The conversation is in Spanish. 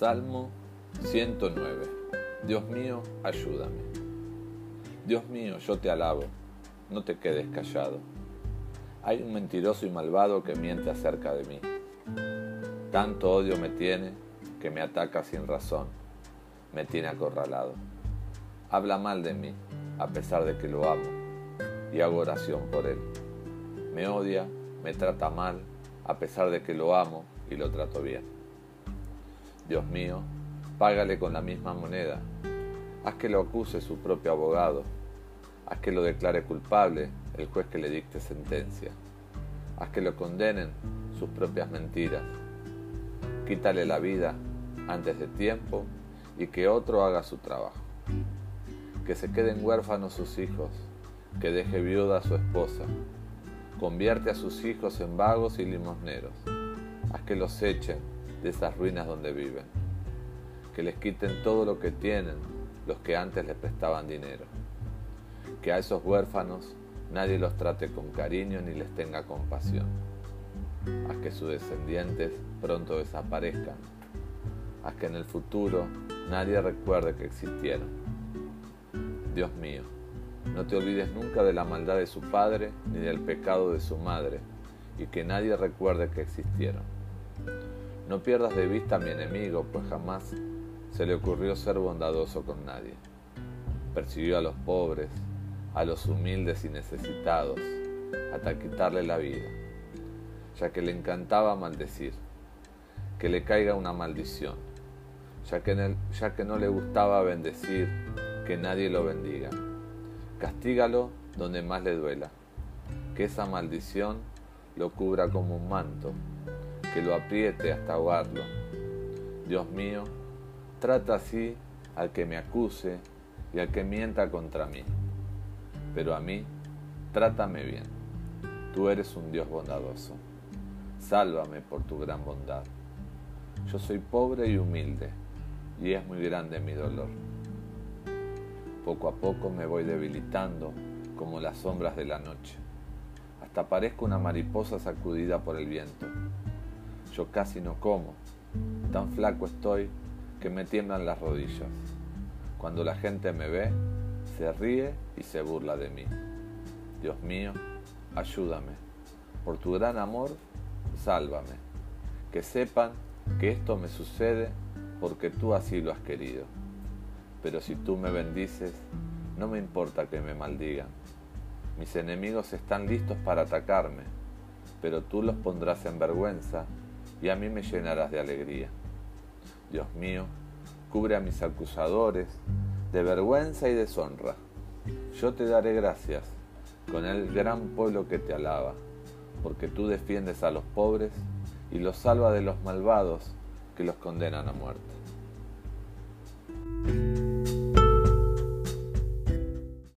Salmo 109. Dios mío, ayúdame. Dios mío, yo te alabo, no te quedes callado. Hay un mentiroso y malvado que miente acerca de mí. Tanto odio me tiene que me ataca sin razón, me tiene acorralado. Habla mal de mí, a pesar de que lo amo, y hago oración por él. Me odia, me trata mal, a pesar de que lo amo y lo trato bien. Dios mío, págale con la misma moneda. Haz que lo acuse su propio abogado. Haz que lo declare culpable el juez que le dicte sentencia. Haz que lo condenen sus propias mentiras. Quítale la vida antes de tiempo y que otro haga su trabajo. Que se queden huérfanos sus hijos, que deje viuda a su esposa. Convierte a sus hijos en vagos y limosneros. Haz que los echen de esas ruinas donde viven. Que les quiten todo lo que tienen los que antes les prestaban dinero. Que a esos huérfanos nadie los trate con cariño ni les tenga compasión. Haz que sus descendientes pronto desaparezcan. Haz que en el futuro nadie recuerde que existieron. Dios mío, no te olvides nunca de la maldad de su padre ni del pecado de su madre, y que nadie recuerde que existieron. No pierdas de vista a mi enemigo, pues jamás se le ocurrió ser bondadoso con nadie. Persiguió a los pobres, a los humildes y necesitados, hasta quitarle la vida, ya que le encantaba maldecir, que le caiga una maldición, ya que, ya que no le gustaba bendecir, que nadie lo bendiga. Castígalo donde más le duela, que esa maldición lo cubra como un manto que lo apriete hasta ahogarlo. Dios mío, trata así al que me acuse y al que mienta contra mí. Pero a mí, trátame bien. Tú eres un Dios bondadoso. Sálvame por tu gran bondad. Yo soy pobre y humilde, y es muy grande mi dolor. Poco a poco me voy debilitando como las sombras de la noche. Hasta parezco una mariposa sacudida por el viento. Yo casi no como. Tan flaco estoy que me tiemblan las rodillas. Cuando la gente me ve, se ríe y se burla de mí. Dios mío, ayúdame. Por tu gran amor, sálvame. Que sepan que esto me sucede porque tú así lo has querido. Pero si tú me bendices, no me importa que me maldigan. Mis enemigos están listos para atacarme, pero tú los pondrás en vergüenza y a mí me llenarás de alegría. Dios mío, cubre a mis acusadores de vergüenza y deshonra. Yo te daré gracias con el gran pueblo que te alaba, porque tú defiendes a los pobres y los salvas de los malvados que los condenan a muerte.